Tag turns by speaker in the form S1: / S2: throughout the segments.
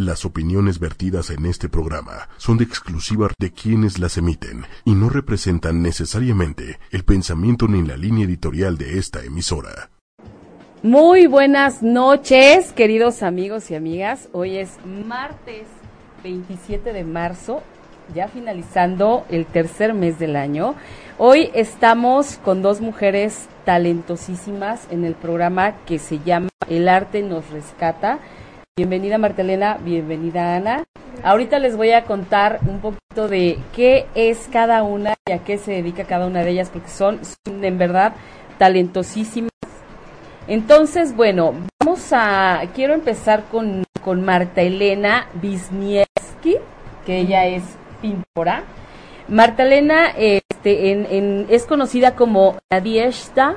S1: Las opiniones vertidas en este programa son de exclusiva de quienes las emiten y no representan necesariamente el pensamiento ni la línea editorial de esta emisora.
S2: Muy buenas noches, queridos amigos y amigas. Hoy es martes 27 de marzo, ya finalizando el tercer mes del año. Hoy estamos con dos mujeres talentosísimas en el programa que se llama El arte nos rescata Bienvenida Martelena, bienvenida Ana. Ahorita les voy a contar un poquito de qué es cada una y a qué se dedica cada una de ellas, porque son, en verdad talentosísimas. Entonces, bueno, vamos a, quiero empezar con, con Marta Elena Wisniewski, que ella es pintora. Marta Elena este, en, es conocida como Nadieshta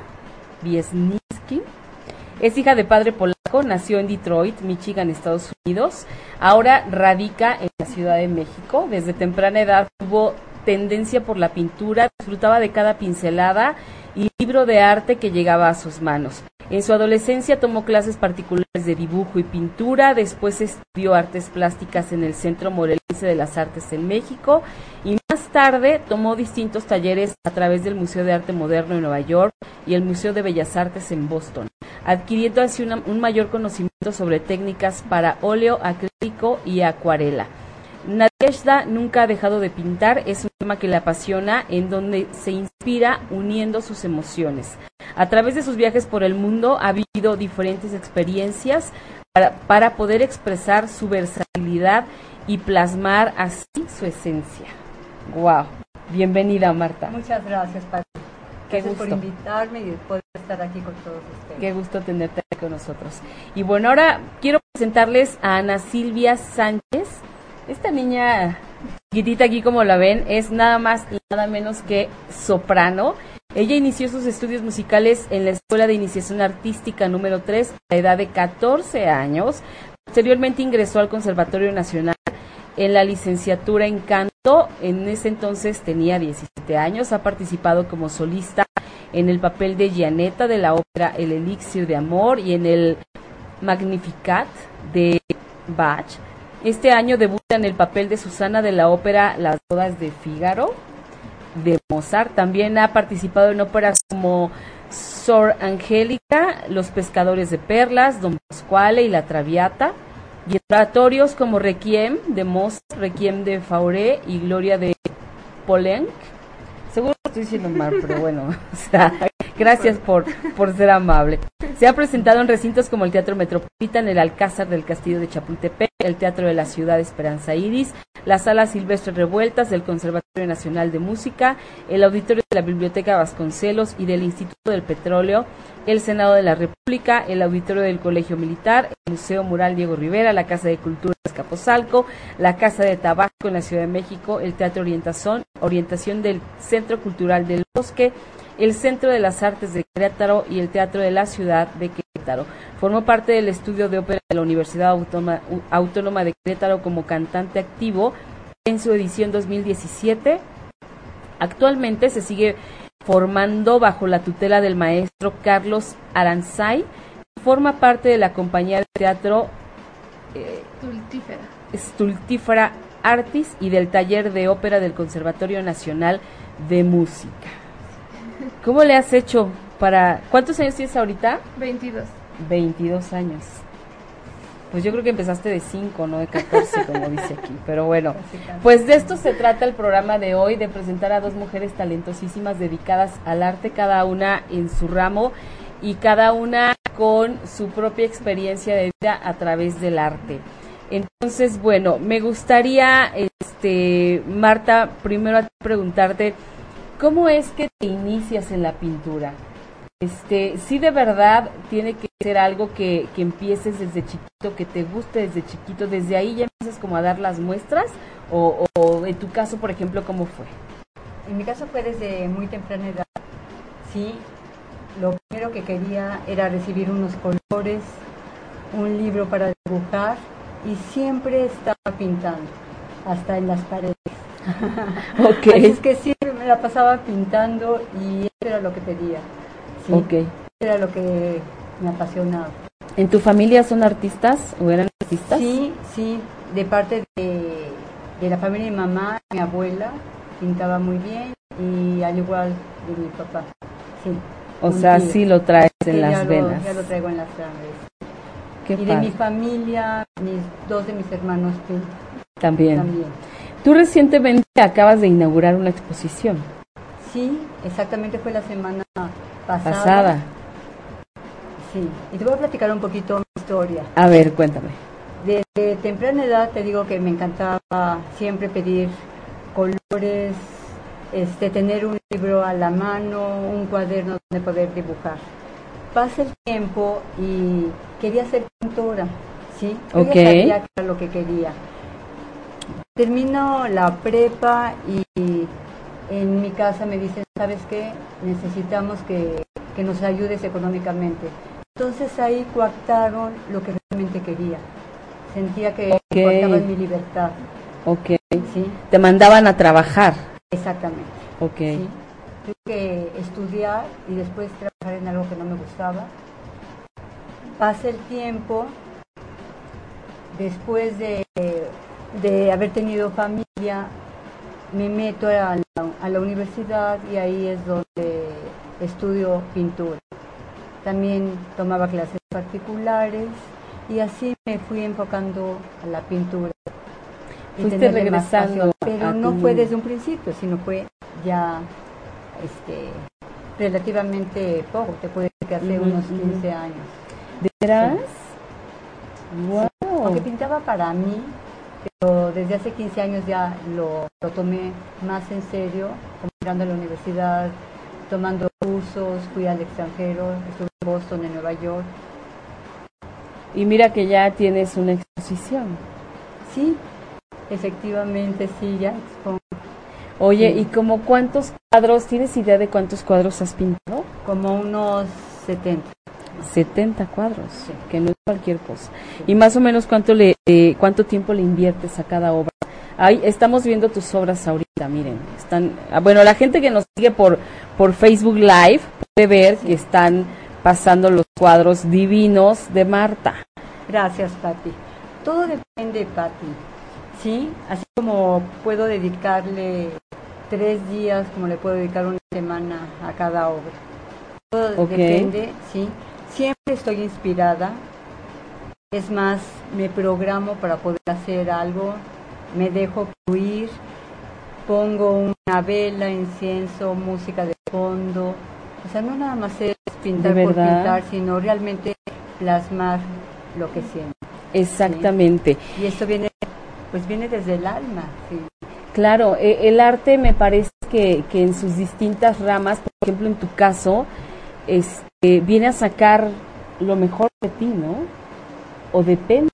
S2: Wisniewski es hija de padre polaco, nació en Detroit, Michigan, Estados Unidos. Ahora radica en la Ciudad de México. Desde temprana edad tuvo tendencia por la pintura, disfrutaba de cada pincelada y libro de arte que llegaba a sus manos. En su adolescencia tomó clases particulares de dibujo y pintura, después estudió artes plásticas en el Centro Morelense de las Artes en México y más tarde tomó distintos talleres a través del Museo de Arte Moderno en Nueva York y el Museo de Bellas Artes en Boston, adquiriendo así un mayor conocimiento sobre técnicas para óleo, acrílico y acuarela. Nadezhda nunca ha dejado de pintar, es tema que le apasiona, en donde se inspira uniendo sus emociones. A través de sus viajes por el mundo ha vivido diferentes experiencias para, poder expresar su versatilidad y plasmar así su esencia. ¡Wow! Bienvenida, Marta.
S3: Muchas gracias, Pati. Qué gracias por invitarme y poder estar aquí con todos ustedes.
S2: Qué gusto tenerte con nosotros. Y bueno, ahora quiero presentarles a Ana Silvia Sánchez. Esta niña chiquitita aquí como la ven es nada más y nada menos que soprano. Ella inició sus estudios musicales en la Escuela de Iniciación Artística número 3 a la edad de 14 años. Posteriormente ingresó al Conservatorio Nacional en la licenciatura en canto. En ese entonces tenía 17 años. Ha participado como solista en el papel de Gianetta de la ópera El Elixir de Amor y en el Magnificat de Bach. Este año debuta en el papel de Susana de la ópera Las bodas de Fígaro de Mozart. También ha participado en óperas como Sor Angélica, Los pescadores de perlas, Don Pasquale y La Traviata. Y oratorios como Requiem de Mozart, Requiem de Fauré y Gloria de Polenc. Seguro estoy diciendo mal, pero bueno, o sea, Gracias por, por ser amable. Se ha presentado en recintos como el Teatro Metropolitan, el Alcázar del Castillo de Chapultepec, el Teatro de la Ciudad Esperanza Iris, la Sala Silvestre Revueltas del Conservatorio Nacional de Música, el Auditorio de la Biblioteca Vasconcelos y del Instituto del Petróleo, el Senado de la República, el Auditorio del Colegio Militar, el Museo Mural Diego Rivera, la Casa de Cultura Escapozalco, la Casa de Tabasco en la Ciudad de México, el Teatro Orientación, Orientación del Centro Cultural del Bosque, el Centro de las Artes de Querétaro y el Teatro de la Ciudad de Querétaro. Formó parte del estudio de ópera de la Universidad Autónoma, de Querétaro como cantante activo en su edición 2017. Actualmente se sigue formando bajo la tutela del maestro Carlos Aranzay. Forma parte de la compañía de teatro
S4: eh,
S2: Stultífera Artis y del taller de ópera del Conservatorio Nacional de Música. ¿Cómo le has hecho para... ¿Cuántos años tienes ahorita?
S4: 22.
S2: 22 años. Pues yo creo que empezaste de 5, no de 14, como dice aquí. Pero bueno, pues de esto se trata el programa de hoy, de presentar a dos mujeres talentosísimas dedicadas al arte, cada una en su ramo y cada una con su propia experiencia de vida a través del arte. Entonces, bueno, me gustaría, este, Marta, primero a preguntarte, ¿Cómo es que te inicias en la pintura? Este, sí de verdad tiene que ser algo que, que empieces desde chiquito, que te guste desde chiquito, desde ahí ya empiezas como a dar las muestras, o, o en tu caso, por ejemplo, ¿cómo fue?
S3: En mi caso fue desde muy temprana edad. Sí, lo primero que quería era recibir unos colores, un libro para dibujar y siempre estaba pintando, hasta en las paredes.
S2: ok.
S3: es que sí, me la pasaba pintando y eso era lo que quería. Sí,
S2: ok.
S3: Era lo que me apasionaba.
S2: ¿En tu familia son artistas o eran artistas?
S3: Sí, sí, de parte de, de la familia de mi mamá, mi abuela pintaba muy bien y al igual de mi papá. Sí.
S2: O sea,
S3: tío.
S2: sí lo traes en
S3: Sí,
S2: las
S3: ya
S2: venas.
S3: Lo, ya lo traigo en las sangres.
S2: Qué
S3: y de mi
S2: padre.
S3: familia, mis dos de mis hermanos pintan
S2: También.
S3: también.
S2: Tú recientemente acabas de inaugurar una exposición
S3: Sí, exactamente fue la semana pasada.
S2: pasada.
S3: Sí, y te voy a platicar un poquito mi historia.
S2: A ver, cuéntame.
S3: Desde temprana edad te digo que me encantaba siempre pedir colores, este, tener un libro a la mano, un cuaderno donde poder dibujar. Pasa el tiempo y quería ser pintora, ¿sí? Yo
S2: Ok.
S3: ya sabía que era lo que quería. Termino la prepa y en mi casa me dicen, ¿sabes qué? Necesitamos que, que nos ayudes económicamente. Entonces ahí coactaron lo que realmente quería. Sentía que
S2: Ok.
S3: coactaban mi libertad.
S2: Ok.
S3: Sí,
S2: Te mandaban a trabajar.
S3: exactamente.
S2: Ok.
S3: ¿sí? Tuve que estudiar y después trabajar en algo que no me gustaba. Pasa el tiempo, después de, de haber tenido familia, me meto a la, a la universidad y ahí es donde estudio pintura. También tomaba clases particulares y así me fui enfocando a la pintura.
S2: Fuiste
S3: más
S2: regresando
S3: pasión. Pero no
S2: tu-
S3: fue desde un principio, sino fue ya este, relativamente poco, te puedo decir que hace unos
S2: ujú.
S3: 15 años.
S2: ¿De veras? Wow.
S3: Aunque pintaba para mí, pero desde hace 15 años ya lo, lo tomé más en serio, entrando a la universidad, tomando cursos, fui al extranjero, estuve en Boston, en Nueva York.
S2: Y mira que ya tienes una exposición.
S3: Sí, efectivamente, sí, ya expongo
S2: Oye,
S3: Sí.
S2: ¿y como cuántos cuadros, tienes idea de cuántos cuadros has pintado?
S3: como unos 70.
S2: 70 cuadros,
S3: Sí.
S2: que no es cualquier cosa. Y más o menos cuánto le eh, cuánto tiempo le inviertes a cada obra. Ahí estamos viendo tus obras ahorita, miren, están ah, bueno, la gente que nos sigue por por Facebook Live puede ver
S3: Sí.
S2: que están pasando los cuadros divinos de Marta.
S3: Gracias, Patti. Todo depende, Patti. ¿Sí? Así como puedo dedicarle tres días, como le puedo dedicar una semana a cada obra. Todo depende, ¿sí? Siempre estoy inspirada. Es más, me programo para poder hacer algo. Me dejo fluir. Pongo una vela, incienso, música de fondo. O sea, no nada más es pintar
S2: ¿De
S3: por pintar, sino realmente plasmar lo que siento.
S2: Exactamente.
S3: Y esto viene, pues viene desde el alma, sí.
S2: Claro, e- el arte me parece que, que en sus distintas ramas, por ejemplo en tu caso, este, viene a sacar lo mejor de ti, ¿no? O depende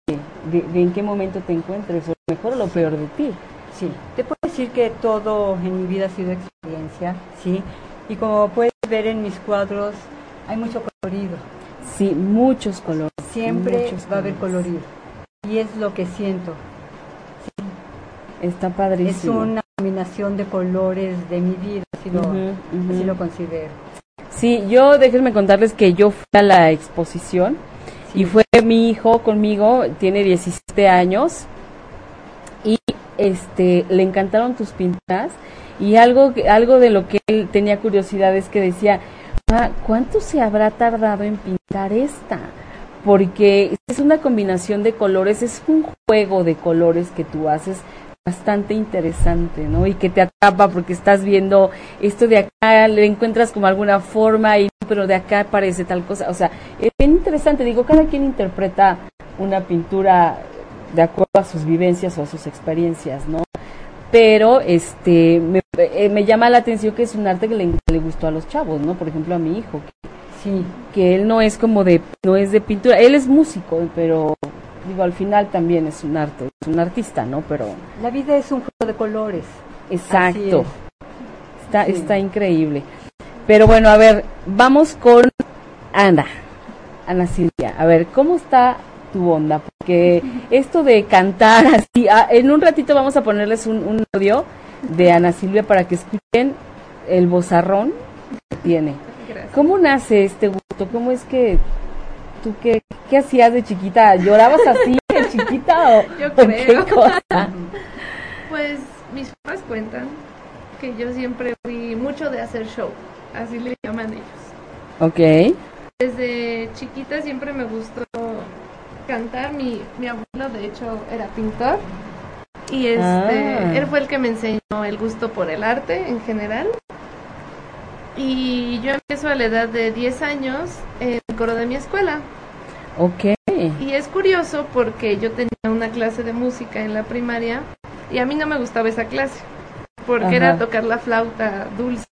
S2: de, de en qué momento te encuentres, o lo mejor o lo peor de ti.
S3: Sí, te puedo decir que todo en mi vida ha sido experiencia, sí. Y como puedes ver en mis cuadros, hay mucho colorido.
S2: Sí, muchos colores.
S3: Siempre
S2: muchos
S3: va a haber colorido. Y es lo que siento.
S2: Está
S3: Es
S2: padrísimo.
S3: una combinación de colores de mi vida, lo, así lo considero.
S2: Sí, yo déjenme contarles que yo fui a la exposición y fue mi hijo conmigo, tiene 17 años y este le encantaron tus pinturas y algo que- algo de lo que él tenía curiosidad es que decía, "Ma, ¿cuánto se habrá tardado en pintar esta?" Porque es una combinación de colores, es un juego de colores que tú haces bastante interesante, ¿no? Y que te atrapa porque estás viendo esto de acá, le encuentras como alguna forma, y pero de acá parece tal cosa. O sea, es bien interesante. Digo, cada quien interpreta una pintura de acuerdo a sus vivencias o a sus experiencias, ¿no? Pero este me, eh, me llama la atención que es un arte que le, le gustó a los chavos, ¿no? Por ejemplo, a mi hijo,
S3: Sí,
S2: que él no es como de no es de pintura, él es músico, pero digo, al final también es un arte, es un artista, ¿no? Pero
S3: la vida es un juego de colores.
S2: exacto.
S3: es.
S2: Está,
S3: Sí.
S2: está increíble. Pero bueno, a ver, vamos con Ana. Ana Silvia. A ver, ¿cómo está tu onda? Porque esto de cantar así, ah, en un ratito vamos a ponerles un, un audio de Ana Silvia para que escuchen el bozarrón que tiene. ¿Cómo nace este gusto? ¿Cómo es que tú qué, qué hacías de chiquita? ¿Llorabas así? de chiquita o,
S4: Yo
S2: o qué
S4: creo.
S2: cosa?
S4: Pues mis papás cuentan que yo siempre fui mucho de hacer show, así le llaman ellos.
S2: Ok.
S4: Desde chiquita siempre me gustó cantar. Mi, mi abuelo, de hecho, era pintor. Y este,
S2: Ah.
S4: él fue el que me enseñó el gusto por el arte en general. Y yo empiezo a la edad de 10 años en el coro de mi escuela.
S2: Ok.
S4: Y es curioso porque yo tenía una clase de música en la primaria y a mí no me gustaba esa clase porque
S2: Ajá.
S4: era tocar la flauta dulce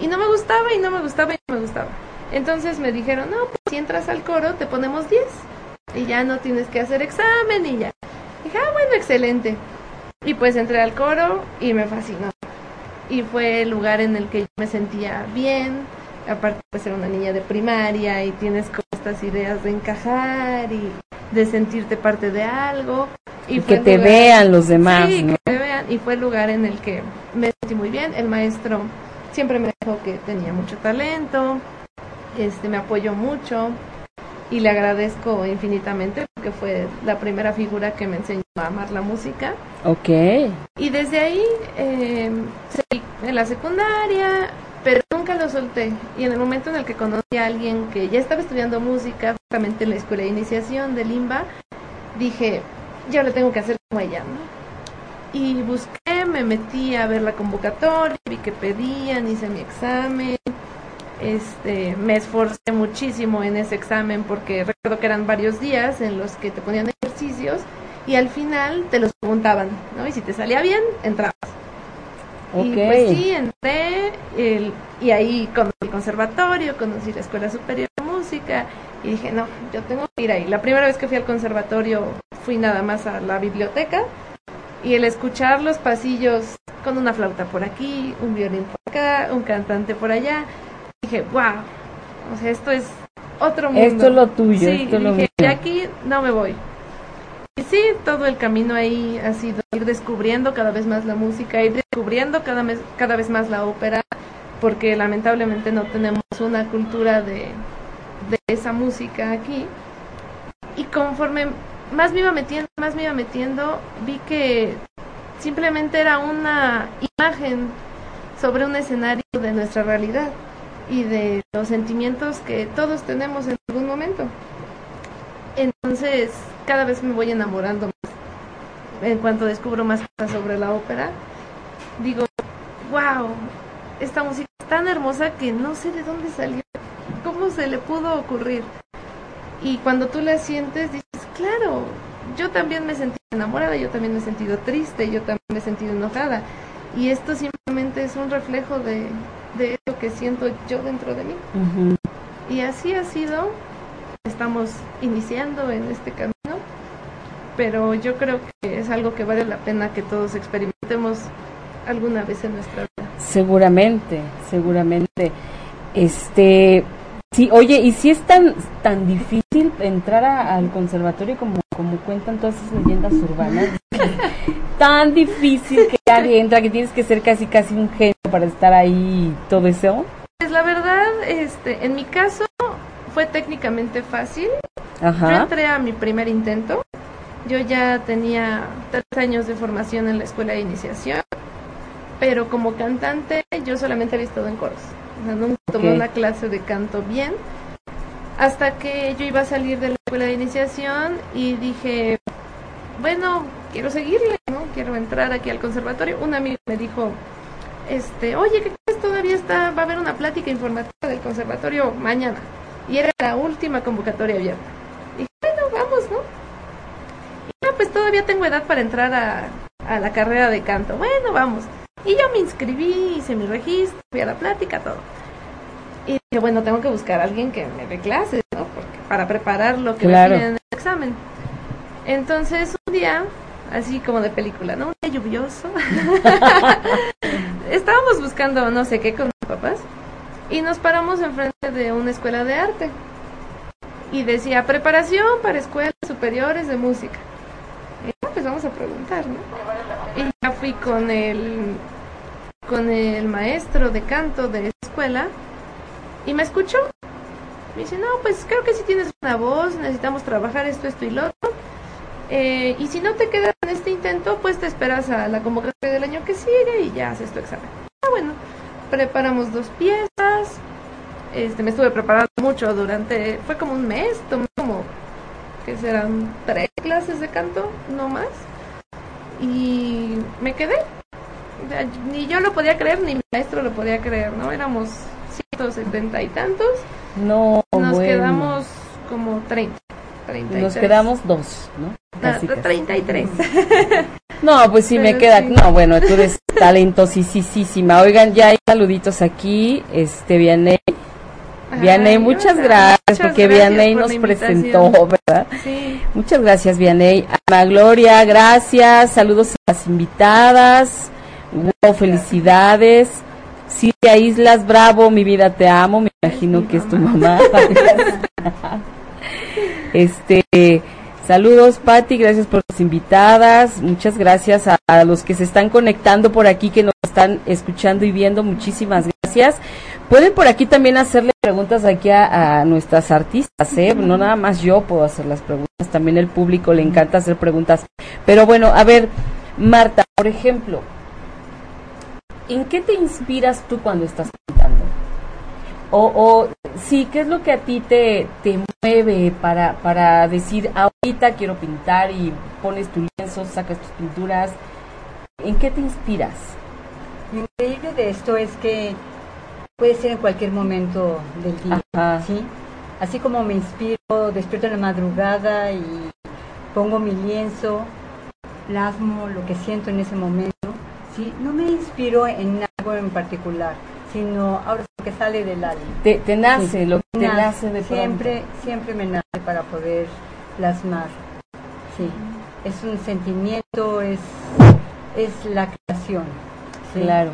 S4: y no me gustaba y no me gustaba y no me gustaba. Entonces me dijeron, no, pues si entras al coro te ponemos 10 y ya no tienes que hacer examen y ya. Dije, ah, bueno, excelente. Y pues entré al coro y me fascinó. Y fue el lugar en el que yo me sentía bien. Aparte, pues era una niña de primaria y tienes como estas ideas de encajar y de sentirte parte de algo.
S2: Y que te
S4: lugar-
S2: vean los demás,
S4: Sí,
S2: ¿no?
S4: que me vean. Y fue el lugar en el que me sentí muy bien. El maestro siempre me dijo que tenía mucho talento, este, me apoyó mucho y le agradezco infinitamente porque fue la primera figura que me enseñó a amar la música.
S2: Ok.
S4: Y desde ahí eh, seguí en la secundaria, nunca lo solté. Y en el momento en el que conocí a alguien que ya estaba estudiando música, justamente en la escuela de iniciación de Limba, dije, yo lo tengo que hacer como ella, ¿no? Y busqué, me metí a ver la convocatoria, vi que pedían, hice mi examen. Este, me esforcé muchísimo en ese examen porque recuerdo que eran varios días en los que te ponían ejercicios y al final te los preguntaban, ¿no? Y si te salía bien, entrabas. Y pues sí, entré el- y ahí conocí el conservatorio, conocí la Escuela Superior de Música y dije, no, yo tengo que ir ahí. La primera vez que fui al conservatorio fui nada más a la biblioteca y el escuchar los pasillos con una flauta por aquí, un violín por acá, un cantante por allá, dije, wow, o sea, esto es otro mundo.
S2: Esto es lo tuyo,
S4: Sí,
S2: esto es lo
S4: dije,
S2: mío.
S4: de aquí no me voy. Y sí, todo el camino ahí ha sido ir descubriendo cada vez más la música, ir descubriendo cada vez, cada vez más la ópera, porque lamentablemente no tenemos una cultura de, de esa música aquí. Y conforme más me iba metiendo, más me iba metiendo, vi que simplemente era una imagen sobre un escenario de nuestra realidad y de los sentimientos que todos tenemos en algún momento. Entonces, cada vez me voy enamorando más. En cuanto descubro más cosas sobre la ópera, digo, wow, esta música es tan hermosa que no sé de dónde salió, cómo se le pudo ocurrir. Y cuando tú la sientes, dices, claro, yo también me he sentido enamorada, yo también me he sentido triste, yo también me he sentido enojada. Y esto simplemente es un reflejo de, de eso que siento yo dentro de mí. Y así ha sido. Estamos iniciando en este camino, pero yo creo que es algo que vale la pena que todos experimentemos alguna vez en nuestra vida.
S2: Seguramente, seguramente. Este, sí, oye, ¿y si es tan tan difícil entrar a- al conservatorio como como cuentan todas esas leyendas urbanas? tan difícil que nadie entra, que tienes que ser casi casi un genio para estar ahí y todo eso.
S4: Pues la verdad, este, en mi caso fue técnicamente fácil. Yo
S2: Ajá.
S4: entré a mi primer intento. Yo ya tenía tres años de formación en la escuela de iniciación, pero como cantante yo solamente había estado en coros. O sea, nunca tomé una clase de canto bien. Hasta que yo iba a salir de la escuela de iniciación y dije, bueno, quiero seguirle, ¿no? Quiero entrar aquí al conservatorio. Un amigo me dijo, este, oye, ¿qué crees? Todavía está, va a haber una plática informativa del conservatorio mañana. Y era la última convocatoria abierta. Dije, bueno, vamos, ¿no? Y no, pues todavía tengo edad para entrar a, a la carrera de canto. Bueno, vamos. Y yo me inscribí, hice mi registro, fui a la plática, todo. Y dije, bueno, tengo que buscar a alguien que me dé clases, ¿no? Porque, para preparar lo que
S2: Claro.
S4: me en el examen. Entonces, un día, así como de película, ¿no? Un día lluvioso. Estábamos buscando no sé qué con mis papás y nos paramos enfrente de una escuela de arte. Y decía, preparación para escuelas superiores de música. Y pues vamos a preguntar, ¿no? Y ya fui con el, con el maestro de canto de esa escuela y me escuchó. Me dice, no, pues creo que sí tienes una voz, necesitamos trabajar esto, esto y lo otro. Eh, y si no te quedas en este intento, pues te esperas a la convocatoria del año que sigue y ya haces tu examen. Ah, bueno, preparamos dos piezas. Este, me estuve preparando mucho durante, fue como un mes, tomé como, que serán tres clases de canto, no más. Y me quedé. Ni yo lo podía creer, ni mi maestro lo podía creer, ¿no? Éramos 170 y tantos.
S2: No,
S4: Nos
S2: bueno.
S4: quedamos como 30. 33.
S2: Nos quedamos dos, ¿no?
S4: Ah,
S2: Casi, casi.
S4: 33.
S2: No, pues sí me queda.
S4: sí.
S2: No, bueno, tú eres talentosísima. Oigan, ya hay saluditos aquí. Este, Vianey. Vianey, muchas gracias
S4: Muchas
S2: porque
S4: gracias
S2: Vianey
S4: por
S2: nos presentó, ¿verdad?
S4: Sí.
S2: Muchas gracias, Vianey. Ana Gloria, gracias. Saludos a las invitadas. Wow, felicidades. Silvia Islas, bravo, mi vida, te amo. Me imagino que es tu
S4: mamá.
S2: este, saludos, Patti, gracias por las invitadas. Muchas gracias a, los que se están conectando por aquí, que nos están escuchando y viendo. Muchísimas gracias. Pueden por aquí también hacerle preguntas aquí a, nuestras artistas, ¿eh? No nada más yo puedo hacer las preguntas, también el público le encanta hacer preguntas. Pero bueno, a ver, Marta, por ejemplo, ¿en qué te inspiras tú cuando estás? O, o sí, ¿qué es lo que a ti te, te mueve para, para decir, ahorita quiero pintar y pones tu lienzo, sacas tus pinturas? ¿En qué te inspiras?
S3: Lo increíble de esto es que puede ser en cualquier momento del día,
S2: Ajá.
S3: ¿sí? Así como me inspiro, despierto en la madrugada y pongo mi lienzo, plasmo lo que siento en ese momento, ¿sí? No me inspiro en algo en particular, sino ahora que sale del alma.
S2: Te, te nace,
S3: Sí,
S2: lo que te
S3: nace,
S2: nace de pronto.
S3: siempre, siempre me nace para poder plasmar. Sí, es un sentimiento, es, es la creación. ¿sí?
S2: Claro.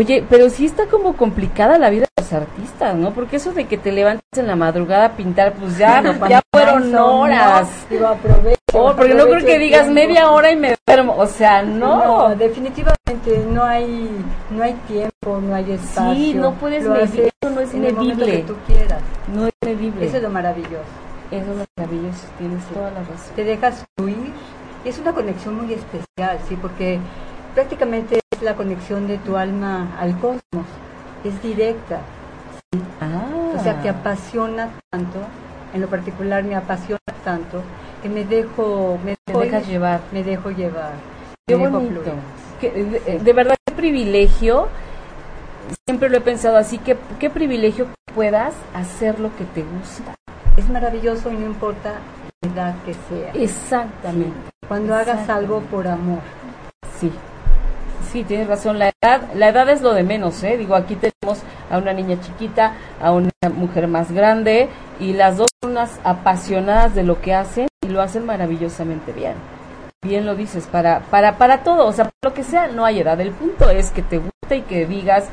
S2: Oye, pero sí está como complicada la vida de los artistas, ¿no? Porque eso de que te levantes en la madrugada a pintar, pues ya,
S3: Bueno,
S2: ya fueron
S3: no,
S2: horas.
S3: no, digo, aprovecho,
S2: Oh, porque no creo que digas
S3: tiempo.
S2: media hora y me duermo. O sea, no.
S3: No, definitivamente no hay, no hay tiempo, no hay espacio.
S2: no puedes
S3: Lo
S2: medir, eso no es
S3: en el
S2: medible.
S3: que tú quieras.
S2: No es medible.
S3: Eso es lo maravilloso.
S2: Eso es lo maravilloso, tienes toda la razón.
S3: te dejas fluir. Y es una conexión muy especial, ¿sí? Porque prácticamente es la conexión de tu alma al cosmos. Es directa.
S2: Ah.
S3: O sea, te apasiona tanto, en lo particular me apasiona tanto, que me dejo, me
S2: te
S3: dejo
S2: dejas llevar.
S3: me dejo llevar.
S2: Qué
S3: me dejo
S2: bonito.
S3: fluir.
S2: Que, de, de verdad, qué privilegio. Siempre lo he pensado así, que qué privilegio que puedas hacer lo que te gusta.
S3: Es maravilloso y no importa la edad que sea.
S2: Exactamente.
S3: Cuando hagas algo por amor.
S2: Sí. Sí, tienes razón. La edad, la edad es lo de menos, ¿eh? Digo, aquí tenemos a una niña chiquita, a una mujer más grande, y las dos son unas apasionadas de lo que hacen y lo hacen maravillosamente bien. Bien lo dices, para, para, para todo, o sea, para lo que sea, no hay edad. El punto es que te guste y que digas,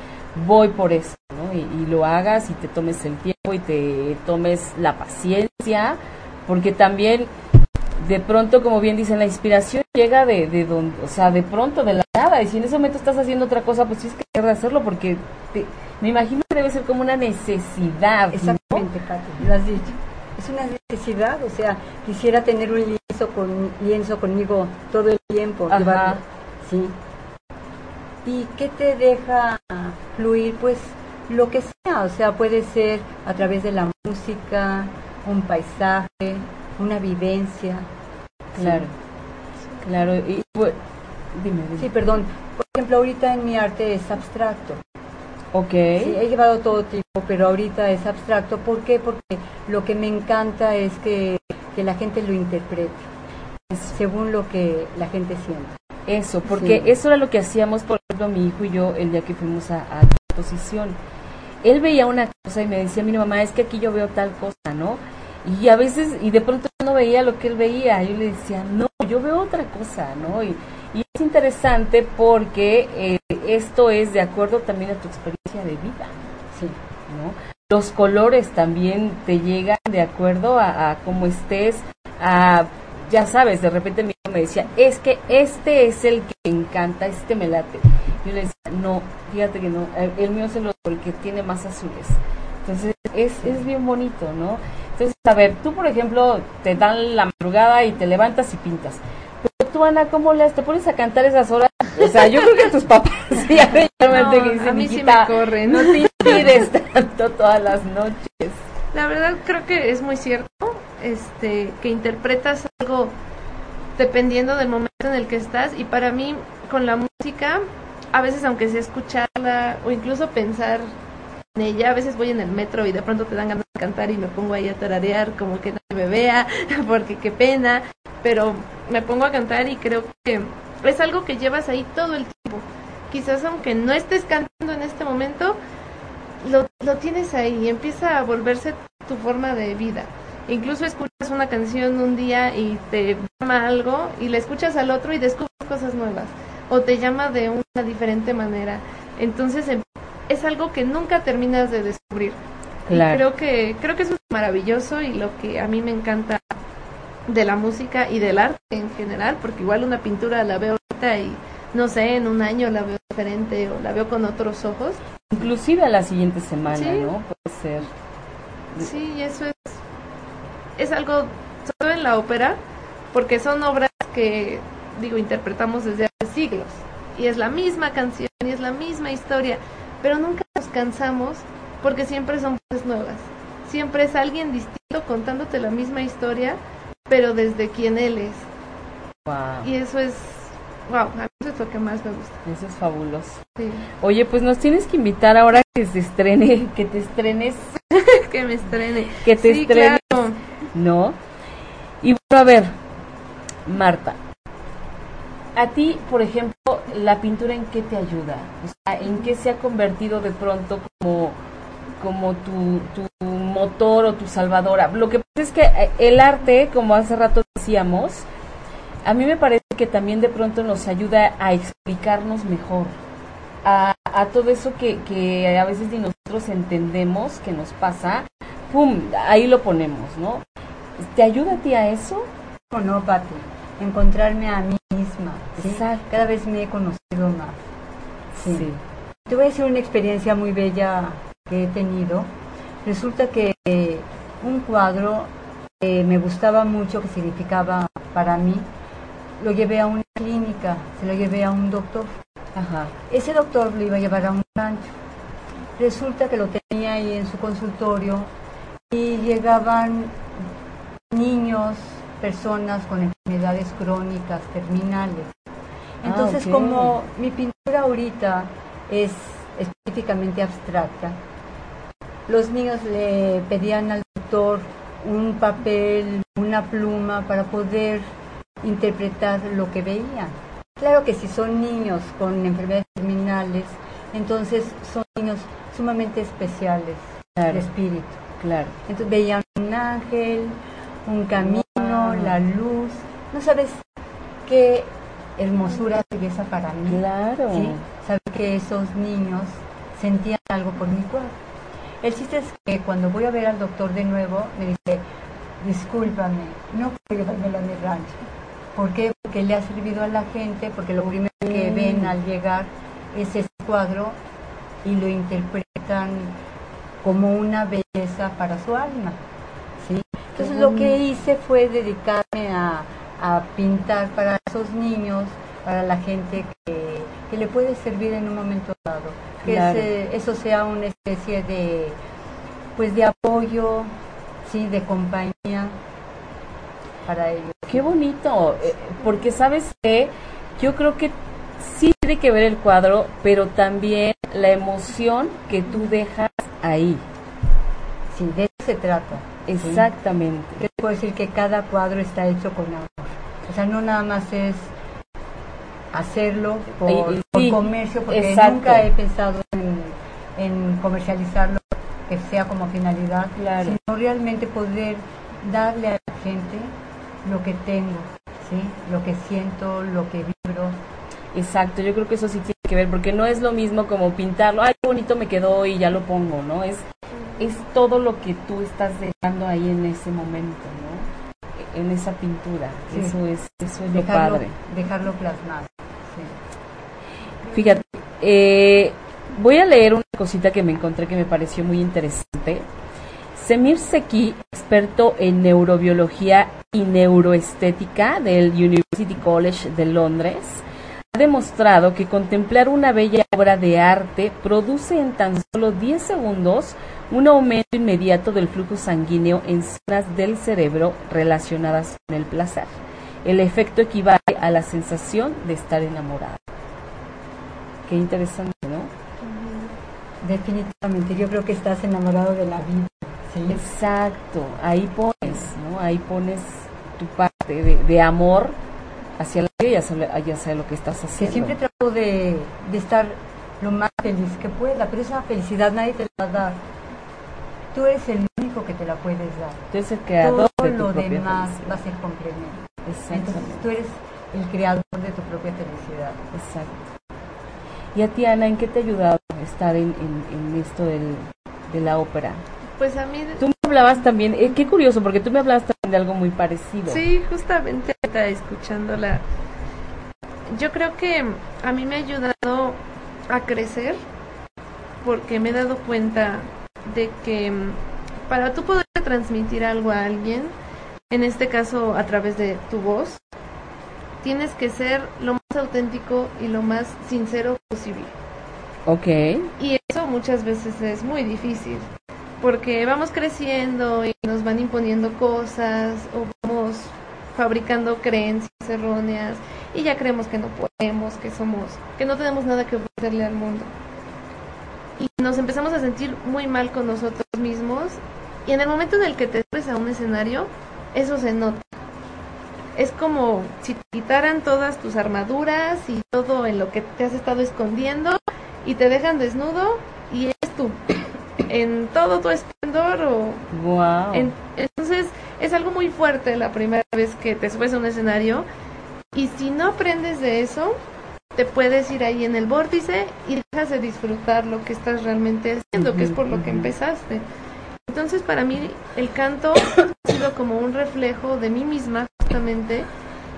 S2: voy por eso, ¿no? Y, y lo hagas y te tomes el tiempo y te tomes la paciencia, porque también de pronto, como bien dicen, la inspiración llega de, de donde, o sea, de pronto, de la nada, y si en ese momento estás haciendo otra cosa, pues tienes que de hacerlo, porque te- me imagino que debe ser como una necesidad, ¿no?
S3: Exactamente, Katy, lo has dicho. Es una necesidad, o sea, quisiera tener un lienzo, con, lienzo conmigo todo el tiempo.
S2: Ajá.
S3: llevarlo, Sí. ¿Y qué te deja fluir? Pues lo que sea, o sea, puede ser a través de la música, un paisaje, una vivencia. Sí.
S2: Claro, claro, y bueno, dime, dime.
S3: Sí, perdón. Por ejemplo, ahorita en mi arte es abstracto.
S2: ok,
S3: Sí, he llevado todo tipo, pero ahorita es abstracto. ¿Por qué? Porque lo que me encanta es que, que la gente lo interprete según lo que la gente siente.
S2: eso, porque
S3: Sí.
S2: eso era lo que hacíamos, por ejemplo, mi hijo y yo el día que fuimos a, a la exposición. Él veía una cosa y me decía, mira mamá, es que aquí yo veo tal cosa, ¿no? Y a veces, y de pronto no veía lo que él veía, yo le decía, no, yo veo otra cosa, ¿no? Y, y es interesante porque eh, esto es de acuerdo también a tu experiencia de vida,
S3: Sí.
S2: ¿no? Los colores también te llegan de acuerdo a, a cómo estés, a, ya sabes, de repente mi hijo me decía, es que este es el que me encanta, este me late. Yo le decía, no, fíjate que no, el, mío es el otro, el que tiene más azules. Entonces, es, es bien bonito, ¿no? Entonces, a ver, tú, por ejemplo, te dan la madrugada y te levantas y pintas. Pero tú, Ana, ¿cómo le ¿Te pones a cantar esas horas? O sea, yo creo que tus papás sí,
S4: no, que dicen, a mí sí me corren.
S2: No te inspires tanto todas las noches.
S4: La verdad creo que es muy cierto, este, que interpretas algo dependiendo del momento en el que estás y para mí con la música a veces aunque sea escucharla o incluso pensar en ella, a veces voy en el metro y de pronto te dan ganas de cantar y me pongo ahí a tararear como que nadie me vea, porque qué pena, pero me pongo a cantar y creo que es algo que llevas ahí todo el tiempo. Quizás aunque no estés cantando en este momento, lo, lo tienes ahí y empieza a volverse tu forma de vida. Incluso escuchas una canción un día y te llama algo y la escuchas al otro y descubres cosas nuevas o te llama de una diferente manera. Entonces es algo que nunca terminas de descubrir. Claro. creo que creo que eso es maravilloso y lo que a mí me encanta de la música y del arte en general, porque igual una pintura la veo ahorita y no sé, en un año la veo diferente o la veo con otros ojos.
S2: Inclusive a la siguiente semana, ¿no? Puede ser.
S4: Sí, eso es es algo solo en la ópera, porque son obras que digo, interpretamos desde hace siglos. Y es la misma canción y es la misma historia, pero nunca nos cansamos porque siempre son cosas nuevas. Siempre es alguien distinto contándote la misma historia, pero desde quien él es. Y eso es, wow, a mí eso es lo que más me gusta.
S2: Eso es fabuloso. Oye, pues nos tienes que invitar ahora que se estrene, que te estrenes.
S4: que me estrene.
S2: Que te estrenes. ¿No? Y bueno, a ver, Marta, a ti, por ejemplo, la pintura en qué te ayuda? O sea, ¿en qué se ha convertido de pronto como, como tu, tu motor o tu salvadora? Lo que pasa es que eh, el arte, como hace rato decíamos, a mí me parece que también de pronto nos ayuda a explicarnos mejor. A, a todo eso que, que a veces ni nosotros entendemos que nos pasa, ¡pum! Ahí lo ponemos, ¿no? ¿Te ayuda a ti a eso?
S3: No, no, Pati. Encontrarme a mí misma. Cada vez me he conocido más. Sí. Te voy a decir una experiencia muy bella que he tenido. Resulta que un cuadro que me gustaba mucho, que significaba para mí, lo llevé a una clínica, se lo llevé a un doctor. Ajá. Ese doctor lo iba a llevar a un rancho. Resulta que lo tenía ahí en su consultorio y llegaban niños, personas con enfermedades crónicas, terminales. Ah, Entonces, como mi pintura ahorita es específicamente abstracta, los niños le pedían al doctor un papel, una pluma para poder interpretar lo que veían. Claro que si son niños con enfermedades terminales, entonces son niños sumamente especiales de espíritu.
S2: Claro.
S3: Entonces veían un ángel, un camino, la luz. No sabes qué hermosura belleza para mí.
S2: Claro.
S3: ¿sí? Saber que esos niños sentían algo por mi cuerpo. El chiste es que cuando voy a ver al doctor de nuevo, me dice, discúlpame, no puedo llevármelo a mi rancho. ¿Por qué? Porque le ha servido a la gente, porque lo primero que ven al llegar es ese cuadro y lo interpretan como una belleza para su alma. Entonces lo que hice fue dedicarme a, pintar para esos niños, para la gente que, le puede servir en un momento dado. Que eso sea una especie de, pues de apoyo, sí, de compañía para ellos.
S2: Qué bonito, eh, porque sabes que yo creo que sí tiene que ver el cuadro, pero también la emoción que tú dejas ahí.
S3: Sí, de eso se trata.
S2: Exactamente.
S3: Yo puedo decir que cada cuadro está hecho con amor. O sea, no nada más es hacerlo por, comercio, porque nunca he pensado en, comercializarlo, que sea como finalidad, sino realmente poder darle a la gente lo que tengo, ¿sí? lo que siento, lo que vibro.
S2: Exacto, yo creo que eso sí tiene que ver, porque no es lo mismo como pintarlo, ay, qué bonito me quedó y ya lo pongo, ¿no? Es es todo lo que tú estás dejando ahí en ese momento, ¿no? En esa pintura. Eso es, eso es lo padre.
S3: Dejarlo plasmado.
S2: Fíjate, eh, voy a leer una cosita que me encontré que me pareció muy interesante. Semir Seki, experto en neurobiología y neuroestética del University College de Londres, demostrado que contemplar una bella obra de arte produce en tan solo 10 segundos un aumento inmediato del flujo sanguíneo en zonas del cerebro relacionadas con el placer. El efecto equivale a la sensación de estar enamorado. Qué interesante, ¿no?
S3: Definitivamente, yo creo que estás enamorado de la vida. ¿sí?
S2: Exacto, ahí pones, ¿no? Ahí pones tu parte de, de amor hacia la vida, ya sea lo que estás
S3: Que
S2: haciendo.
S3: siempre trato de, de estar lo más feliz que pueda, pero esa felicidad nadie te la va a dar. Tú eres el único que te la puedes dar.
S2: Tú eres el creador
S3: Todo
S2: de tu
S3: lo demás
S2: felicidad.
S3: va a ser complemento. Entonces tú eres el creador de tu propia felicidad.
S2: Exacto. Y a ti, Ana, ¿en qué te ha ayudado estar en, en- en esto del, de la ópera?
S4: Pues a mí,
S2: Tú me hablabas también, eh, qué curioso, porque tú me hablabas también de algo muy parecido.
S4: sí, justamente ahorita escuchándola, yo creo que a mí me ha ayudado a crecer porque me he dado cuenta de que mm, para tú poder transmitir algo a alguien, en este caso a través de tu voz, tienes que ser lo más auténtico y lo más sincero posible.
S2: Ok.
S4: Y eso muchas veces es muy difícil, porque vamos creciendo y nos van imponiendo cosas o vamos fabricando creencias erróneas y ya creemos que no podemos, que somos, que no tenemos nada que ofrecerle al mundo. Y nos empezamos a sentir muy mal con nosotros mismos y en el momento en el que te subes a un escenario, eso se nota. Es como si te quitaran todas tus armaduras y todo en lo que te has estado escondiendo y te dejan desnudo y eres tú en todo tu esplendor o
S2: Wow.
S4: en- entonces es algo muy fuerte la primera vez que te subes a un escenario y si no aprendes de eso te puedes ir ahí en el vórtice y dejas de disfrutar lo que estás realmente haciendo que es por lo que empezaste entonces para mí el canto ha sido como un reflejo de mí misma justamente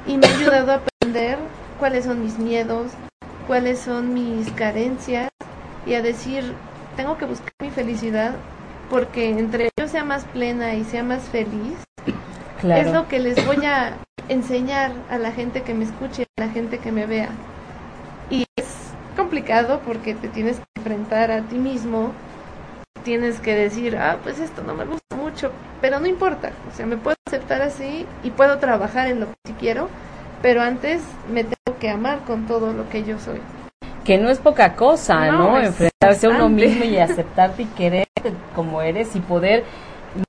S4: y me ha ayudado a aprender cuáles son mis miedos cuáles son mis carencias y a decir, tengo que buscar mi felicidad porque entre yo sea más plena y sea más feliz,
S2: claro.
S4: es lo que les voy a enseñar a la gente que me escuche, a la gente que me vea. Y es complicado porque te tienes que enfrentar a ti mismo, tienes que decir, ah, pues esto no me gusta mucho, pero no importa, o sea, me puedo aceptar así y puedo trabajar en lo que quiero, pero antes me tengo que amar con todo lo que yo soy.
S2: Que no es poca cosa, ¿no? Enfrentarse a uno mismo y aceptarte y quererte como eres y poder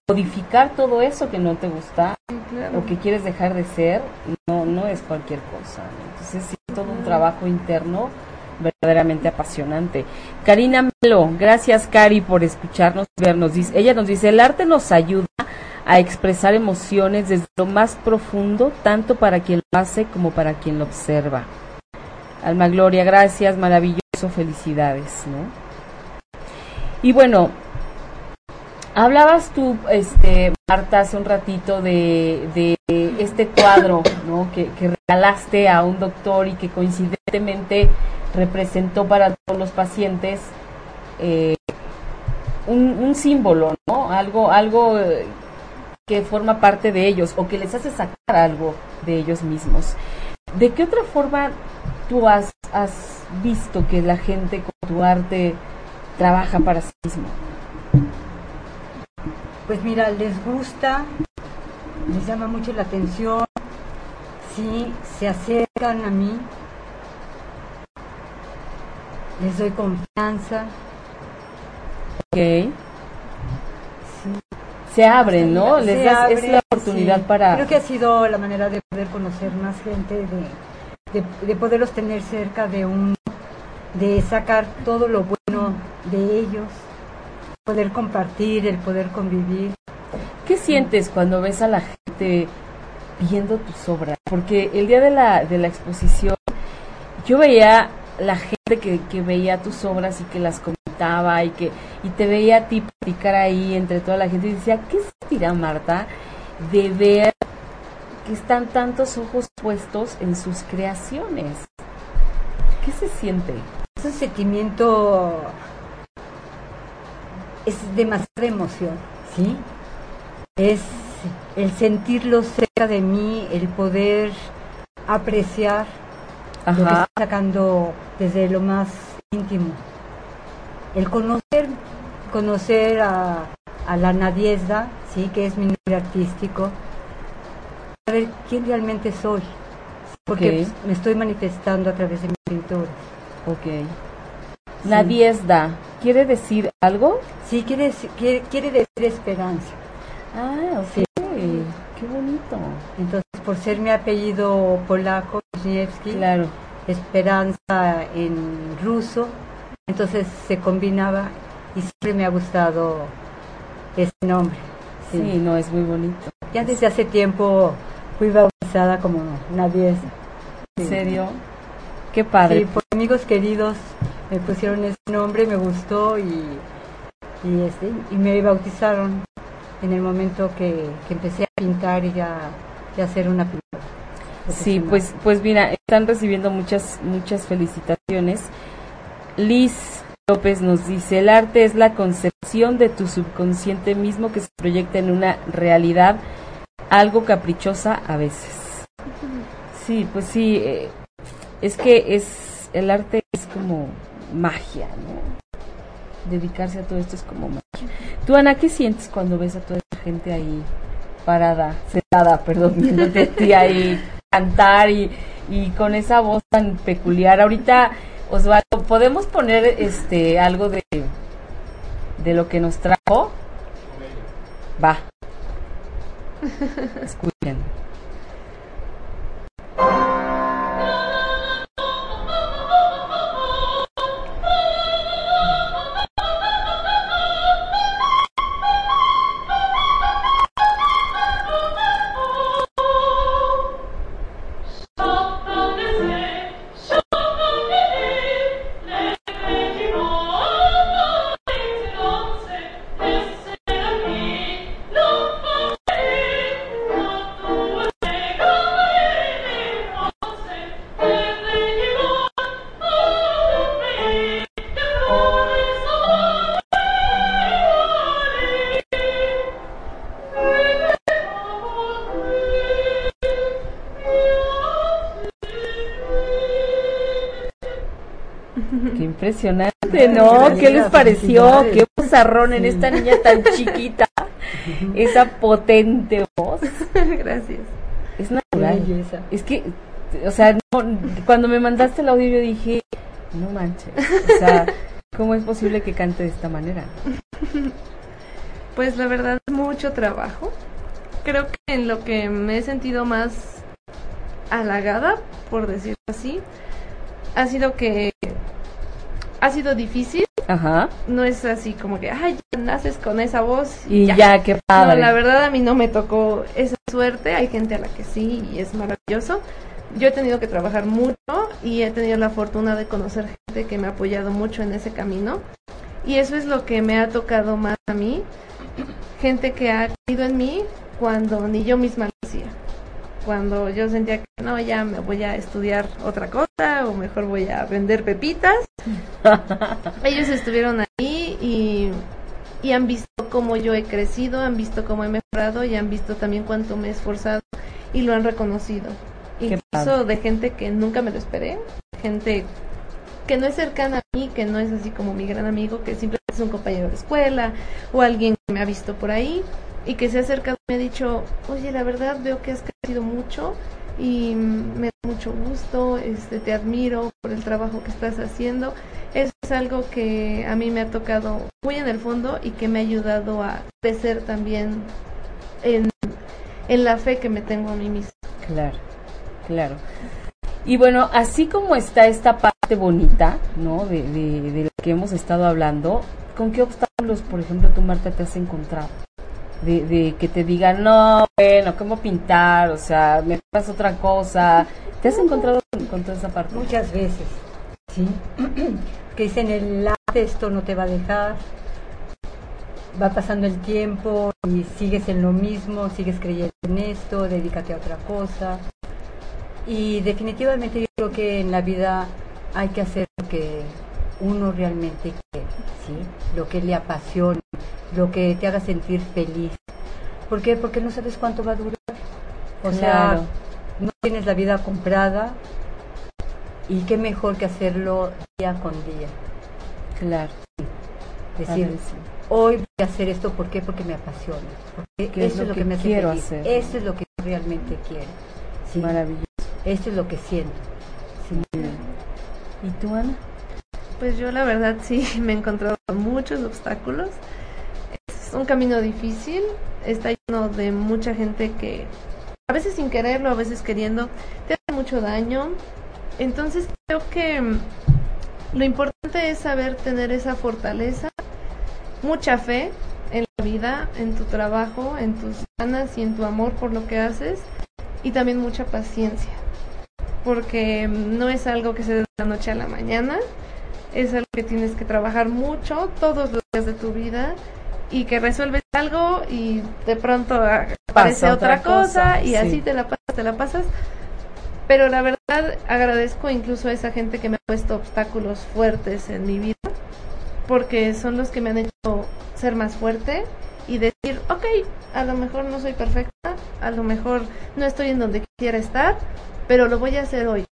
S2: modificar todo eso que no te gusta
S4: Sí, claro.
S2: o que quieres dejar de ser, no, no es cualquier cosa. ¿no? Entonces sí, es todo un trabajo interno verdaderamente apasionante. Karina Melo, gracias Cari por escucharnos y vernos. Dice, ella nos dice, el arte nos ayuda a expresar emociones desde lo más profundo, tanto para quien lo hace como para quien lo observa. Alma Gloria, gracias, maravilloso, felicidades, ¿no? Y bueno, hablabas tú, este, Marta, hace un ratito de, de este cuadro, ¿no? Que, que regalaste a un doctor y que coincidentemente representó para todos los pacientes eh, un, un símbolo, ¿no? Algo, algo eh, que forma parte de ellos o que les hace sacar algo de ellos mismos. ¿De qué otra forma tú has, has visto que la gente con tu arte trabaja para sí mismo?
S3: Pues mira, les gusta, les llama mucho la atención, sí, se acercan a mí, les doy confianza,
S2: Ok.
S3: sí.
S2: Se abren, ¿no? Les das, es la oportunidad
S3: sí.
S2: para...
S3: Creo que ha sido la manera de poder conocer más gente, de, de, de poderlos tener cerca de un, de sacar todo lo bueno de ellos, poder compartir, el poder convivir.
S2: ¿Qué sientes cuando ves a la gente viendo tus obras? Porque el día de la, de la exposición yo veía la gente que, que veía tus obras y que las comentaba y que y te veía a ti platicar ahí entre toda la gente y decía, ¿qué sentirá Marta de ver que están tantos ojos puestos en sus creaciones? ¿Qué se siente?
S3: Ese sentimiento es demasiada emoción, ¿sí? es el sentirlo cerca de mí, el poder apreciar lo que
S2: Ajá.
S3: está sacando desde lo más íntimo. El conocer, conocer a, a la Nadiesda, sí, que es mi nombre artístico, saber quién realmente soy, porque pues, me estoy manifestando a través de mi pintura.
S2: Ok. Nadiesda, ¿quiere decir algo?
S3: Sí, quiere, quiere, quiere decir esperanza.
S2: Ah, ok.
S3: Sí.
S2: Qué bonito.
S3: Entonces, por ser mi apellido polaco,
S2: Claro.
S3: esperanza en ruso, entonces se combinaba y siempre me ha gustado ese nombre.
S2: Sí,
S3: Sí.
S2: no, es muy bonito.
S3: Ya desde hace tiempo fui bautizada como Nadies.
S2: ¿En serio? Qué padre.
S3: Sí, por amigos queridos me pusieron ese nombre, me gustó y, y, este, y me bautizaron en el momento que, que empecé a pintar y a, a hacer una pintura.
S2: Sí, pues, pues mira, están recibiendo muchas, muchas felicitaciones. Liz López nos dice, el arte es la concepción de tu subconsciente mismo que se proyecta en una realidad algo caprichosa a veces. Sí, pues sí, eh, es que es, el arte es como magia, ¿no? Dedicarse a todo esto es como magia. Tú, Ana, ¿qué sientes cuando ves a toda esa gente ahí parada, sentada, perdón, viéndote a ti ahí cantar y, y con esa voz tan peculiar? Ahorita, Osvaldo, ¿podemos poner este algo de, de lo que nos trajo? Va. Escuchen. Impresionante, ¿no? ¿Qué les pareció? Qué bozarrón en esta niña tan chiquita. Esa potente voz.
S4: Gracias.
S2: Es natural.
S3: belleza.
S2: Es que, o sea, no, cuando me mandaste el audio yo dije, no manches. O sea, ¿cómo es posible que cante de esta manera?
S4: Pues la verdad, mucho trabajo. Creo que en lo que me he sentido más halagada, por decirlo así, ha sido que ha sido difícil.
S2: Ajá.
S4: No es así como que, ay, ya naces con esa voz
S2: Y ya, qué padre.
S4: No, la verdad a mí no me tocó esa suerte. Hay gente a la que sí y es maravilloso. Yo he tenido que trabajar mucho y he tenido la fortuna de conocer gente que me ha apoyado mucho en ese camino. Y eso es lo que me ha tocado más a mí. Gente que ha creído en mí cuando ni yo misma lo. Cuando yo sentía que no, ya me voy a estudiar otra cosa o mejor voy a vender pepitas. Ellos estuvieron ahí y, y han visto cómo yo he crecido, han visto cómo he mejorado y han visto también cuánto me he esforzado y lo han reconocido. Incluso de gente que nunca me lo esperé, gente que no es cercana a mí, que no es así como mi gran amigo, que simplemente es un compañero de escuela o alguien que me ha visto por ahí y que se ha acercado y me ha dicho, oye, la verdad veo que has crecido mucho y me da mucho gusto, este, te admiro por el trabajo que estás haciendo. Eso es algo que a mí me ha tocado muy en el fondo y que me ha ayudado a crecer también en, en la fe que me tengo a mí misma.
S2: Claro, claro. Y bueno, así como está esta parte bonita, ¿no? De, de, de lo que hemos estado hablando, ¿con qué obstáculos, por ejemplo, tú, Marta, te has encontrado? De, de que te digan, no, bueno, ¿cómo pintar? O sea, me pasa otra cosa. ¿Te has encontrado con, toda esa parte?
S3: Muchas veces, ¿sí? que dicen el arte esto no te va a dejar, va pasando el tiempo y sigues en lo mismo, sigues creyendo en esto, dedícate a otra cosa. Y definitivamente yo creo que en la vida hay que hacer lo que uno realmente quiere, ¿sí? Lo que le apasiona, lo que te haga sentir feliz. ¿Por qué? Porque no sabes cuánto va a durar. O
S2: Claro.
S3: sea, no tienes la vida comprada y qué mejor que hacerlo día con día.
S2: Claro.
S3: Decir, hoy voy a hacer esto, ¿por qué? Porque me apasiona. Porque
S2: ¿Qué es
S3: eso
S2: lo
S3: es lo
S2: que
S3: que, me hace
S2: quiero
S3: feliz.
S2: hacer?
S3: Esto es lo que realmente quiero. Sí,
S2: Maravilloso.
S3: esto es lo que siento. Sí.
S2: ¿Y tú, Ana?
S4: Pues yo la verdad sí me he encontrado con muchos obstáculos. Es un camino difícil, está lleno de mucha gente que a veces sin quererlo, a veces queriendo, te hace mucho daño. Entonces creo que mm, lo importante es saber tener esa fortaleza, mucha fe en la vida, en tu trabajo, en tus ganas y en tu amor por lo que haces y también mucha paciencia porque mm, no es algo que se dé de la noche a la mañana, es algo que tienes que trabajar mucho todos los días de tu vida y que resuelves algo y de pronto aparece
S2: otra
S4: otra cosa,
S2: cosa,
S4: y
S2: sí.
S4: así te la pasas, te la pasas. Pero la verdad agradezco incluso a esa gente que me ha puesto obstáculos fuertes en mi vida, porque son los que me han hecho ser más fuerte y decir, ok, a lo mejor no soy perfecta, a lo mejor no estoy en donde quisiera estar, pero lo voy a hacer hoy,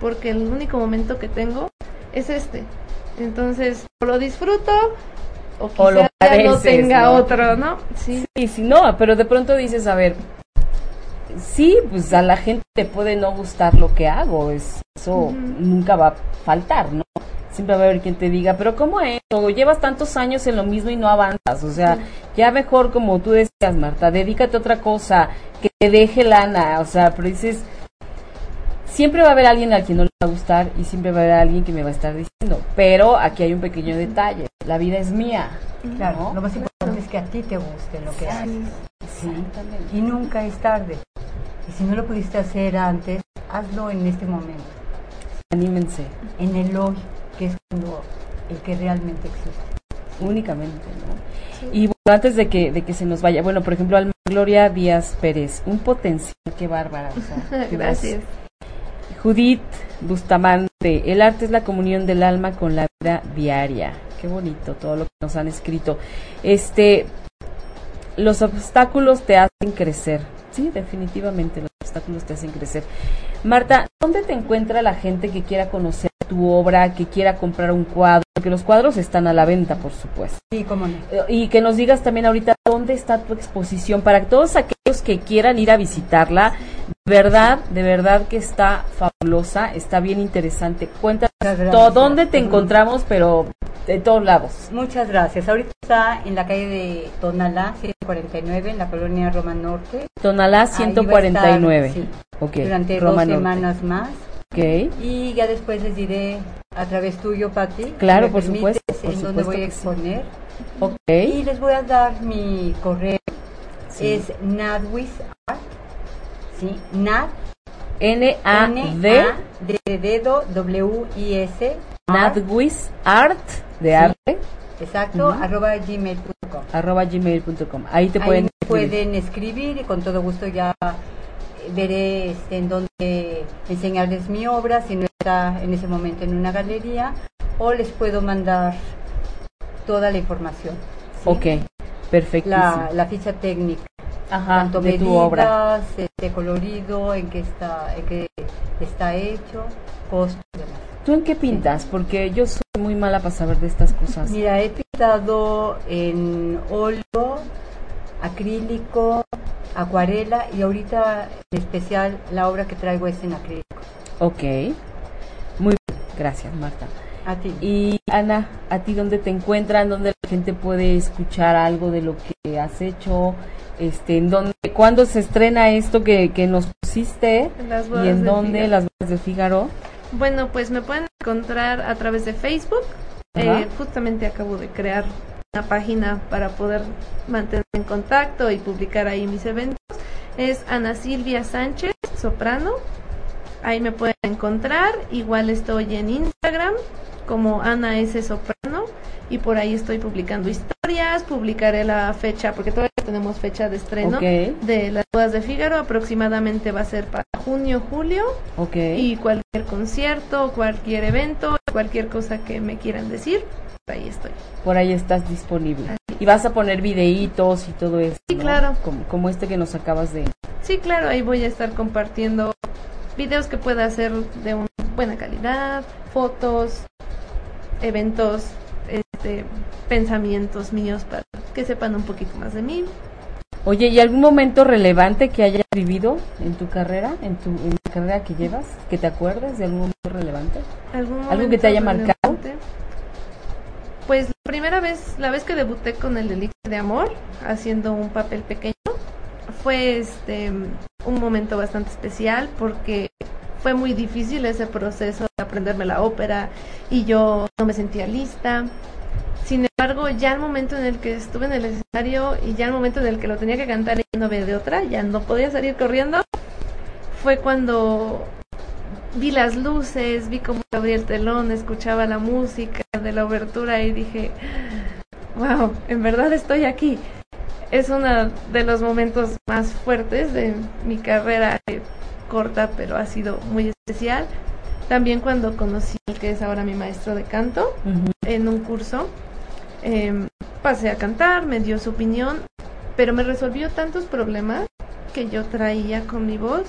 S4: porque el único momento que tengo es este. Entonces, o lo disfruto o
S2: O lo
S4: quizá ya no tenga
S2: ¿no?
S4: otro, ¿no? Sí.
S2: Sí, sí, no, pero de pronto dices, a ver, sí, pues a la gente le puede no gustar lo que hago, es, eso nunca va a faltar, ¿no? Siempre va a haber quien te diga, pero ¿cómo es? O llevas tantos años en lo mismo y no avanzas, o sea, ya mejor como tú decías, Marta, dedícate a otra cosa, que te deje lana, o sea, pero dices, siempre va a haber alguien al quien no le va a gustar y siempre va a haber alguien que me va a estar diciendo, pero aquí hay un pequeño detalle, la vida es mía,
S3: Claro,
S2: ¿no?
S3: lo más importante es que a ti te guste lo que haces.
S2: Exactamente.
S3: Y nunca es tarde. Y si no lo pudiste hacer antes, hazlo en este momento,
S2: Anímense,
S3: en el hoy, que es cuando el que realmente existe.
S2: únicamente, ¿no? Y bueno, antes de que, de que se nos vaya, bueno, por ejemplo, Alma Gloria Díaz Pérez, un potencial, qué bárbara, o sea, qué voz. Judith Bustamante, el arte es la comunión del alma con la vida diaria. Qué bonito todo lo que nos han escrito. Este, los obstáculos te hacen crecer. Sí, definitivamente los obstáculos te hacen crecer. Marta, ¿dónde te encuentra la gente que quiera conocer tu obra, que quiera comprar un cuadro? Porque los cuadros están a la venta, por supuesto.
S3: Sí, cómo no.
S2: Eh, Y que nos digas también ahorita dónde está tu exposición para todos aquellos que quieran ir a visitarla. De verdad, de verdad que está fabulosa, está bien interesante. Cuéntanos todo, dónde te encontramos, pero de todos lados.
S3: Muchas gracias. Ahorita está en la calle de Tonalá, 149, en la colonia Roma Norte.
S2: Tonalá
S3: Ahí va a
S2: 149.
S3: estar, sí, durante
S2: Roma
S3: dos
S2: Norte.
S3: semanas más.
S2: Ok.
S3: Y ya después les diré a través tuyo, Pati.
S2: Claro, por
S3: permites,
S2: supuesto, por
S3: en dónde
S2: supuesto
S3: voy a
S2: sí.
S3: exponer.
S2: Ok.
S3: Y les voy a dar mi correo.
S2: Sí.
S3: Es nadwisart. Sí, nad.
S2: N-A-D.
S3: N-A, de dedo, W-I-S.
S2: Nadwis Art de arte
S3: Exacto, arroba gmail.com.
S2: arroba gmail.com. Ahí te
S3: Ahí
S2: pueden escribir.
S3: pueden escribir y con todo gusto ya veré este, en dónde enseñarles mi obra, si no está en ese momento en una galería, o les puedo mandar toda la información. ¿sí?
S2: Ok. Perfecto.
S3: La, la ficha técnica,
S2: Ajá,
S3: tanto
S2: de
S3: medidas,
S2: tu obra.
S3: Este colorido, en qué está, en qué está hecho, costo y demás.
S2: ¿Tú en qué pintas? Porque yo soy muy mala para saber de estas cosas.
S3: Mira, he pintado en óleo, acrílico, acuarela y ahorita en especial la obra que traigo es en acrílico.
S2: Ok. Muy bien. Gracias, Marta.
S3: A ti.
S2: Y Ana, ¿a ti dónde te encuentran? ¿Dónde la gente puede escuchar algo de lo que has hecho? Este, ¿en dónde, ¿Cuándo se estrena esto que, que nos pusiste?
S4: Las
S2: ¿Y en
S4: de
S2: dónde?
S4: Fígaro.
S2: Las bodas de Fígaro.
S4: Bueno, pues me pueden encontrar a través de Facebook. Eh, justamente acabo de crear una página para poder mantener en contacto y publicar ahí mis eventos. Es Ana Silvia Sánchez, soprano. Ahí me pueden encontrar. Igual estoy en Instagram como Ana S. Soprano. Y por ahí estoy publicando historias. Publicaré la fecha, porque todavía tenemos fecha de estreno de las bodas de Fígaro. Aproximadamente va a ser para junio, julio y cualquier concierto, cualquier evento, cualquier cosa que me quieran decir, ahí estoy.
S2: Por ahí estás disponible. Y vas a poner videitos y todo eso.
S4: Sí,
S2: ¿no?
S4: claro.
S2: Como, como este que nos acabas de...
S4: Sí, claro, ahí voy a estar compartiendo videos que pueda hacer de una buena calidad, fotos, eventos, este, pensamientos míos para que sepan un poquito más de mí.
S2: Oye, ¿y algún momento relevante que hayas vivido en tu carrera, en tu en la carrera que llevas, que te acuerdes de algún momento relevante?
S4: ¿Algún
S2: ¿Algo que
S4: momento
S2: te haya marcado?
S4: relevante? Pues la primera vez, la vez que debuté con el Elixir de Amor, haciendo un papel pequeño, fue este un momento bastante especial porque fue muy difícil ese proceso de aprenderme la ópera y yo no me sentía lista. Sin embargo, ya el momento en el que estuve en el escenario y ya el momento en el que lo tenía que cantar y no había de otra, ya no podía salir corriendo, fue cuando vi las luces, vi cómo abría el telón, escuchaba la música de la obertura y dije, wow, en verdad estoy aquí. Es uno de los momentos más fuertes de mi carrera eh, corta, pero ha sido muy especial. También cuando conocí al que es ahora mi maestro de canto en un curso, eh, pasé a cantar, me dio su opinión, pero me resolvió tantos problemas que yo traía con mi voz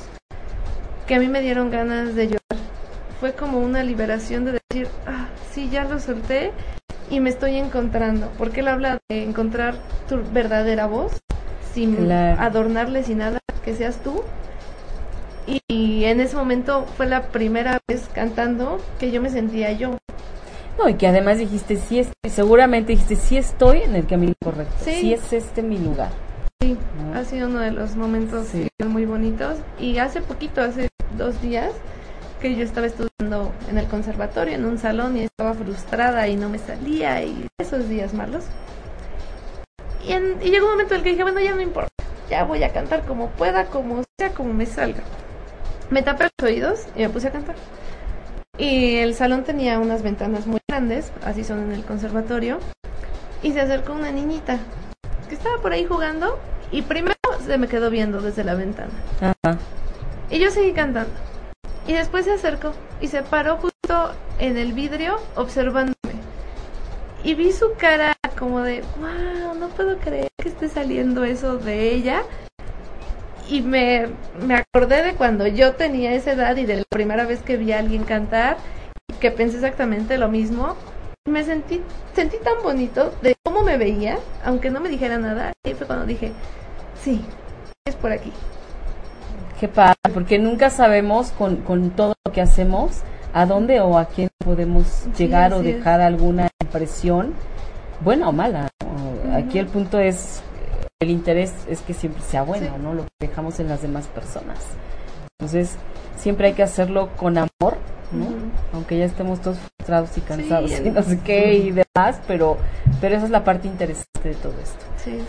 S4: que a mí me dieron ganas de llorar. Fue como una liberación de decir, ah, sí, ya lo solté y me estoy encontrando. Porque él habla de encontrar tu verdadera voz sin
S2: Claro.
S4: adornarle sin nada, que seas tú. Y, y en ese momento fue la primera vez cantando que yo me sentía yo.
S2: No, y que además dijiste, sí estoy, seguramente dijiste, sí estoy en el camino correcto,
S4: Sí.
S2: sí, es este mi lugar.
S4: Sí,
S2: ¿no?
S4: ha sido uno de los momentos
S2: Sí.
S4: muy bonitos. Y hace poquito, hace dos días, que yo estaba estudiando en el conservatorio, en un salón, y estaba frustrada y no me salía, y esos días malos. Y, en- y llegó un momento en el que dije, bueno, ya no importa, ya voy a cantar como pueda, como sea, como me salga. Me tapé los oídos y me puse a cantar. Y el salón tenía unas ventanas muy grandes, así son en el conservatorio, y se acercó una niñita que estaba por ahí jugando y primero se me quedó viendo desde la ventana.
S2: Ajá.
S4: Y yo seguí cantando. Y después se acercó y se paró justo en el vidrio observándome. Y vi su cara como de, wow, no puedo creer que esté saliendo eso de ella. Y me, me acordé de cuando yo tenía esa edad y de la primera vez que vi a alguien cantar, que pensé exactamente lo mismo. Me sentí, sentí tan bonito de cómo me veía, aunque no me dijera nada. Y fue cuando dije, sí, es por aquí.
S2: Qué padre, porque nunca sabemos con, con todo lo que hacemos a dónde o a quién podemos
S4: Sí,
S2: llegar o
S4: es.
S2: dejar alguna impresión, buena o mala. Aquí el punto es, el interés es que siempre sea bueno,
S4: Sí.
S2: ¿no? Lo que dejamos en las demás personas. Entonces, siempre hay que hacerlo con amor, ¿no? Aunque ya estemos todos frustrados y cansados
S4: Sí,
S2: y no sé qué y demás, pero, pero esa es la parte interesante de todo esto.
S4: Sí.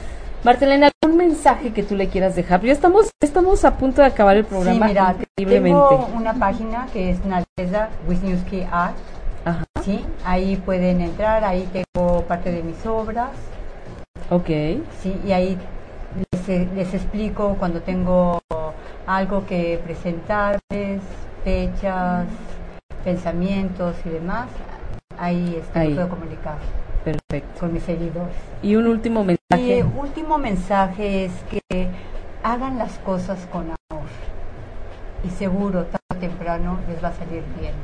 S2: Martelena, ¿algún mensaje que tú le quieras dejar? Ya estamos, estamos a punto de acabar el programa
S3: Sí, mira,
S2: increíblemente.
S3: tengo una página que es Nadezhda Wisniewski Art,
S2: Ajá,
S3: ¿sí? Ahí pueden entrar, ahí tengo parte de mis obras,
S2: ok.
S3: ¿sí? Y ahí les, les explico cuando tengo algo que presentarles, fechas, pensamientos y demás. Ahí, este,
S2: Ahí.
S3: puedo comunicar
S2: Perfecto.
S3: con mis seguidores.
S2: Y un último
S3: Mi
S2: mensaje.
S3: último mensaje es que hagan las cosas con amor y seguro tarde o temprano les va a salir bien.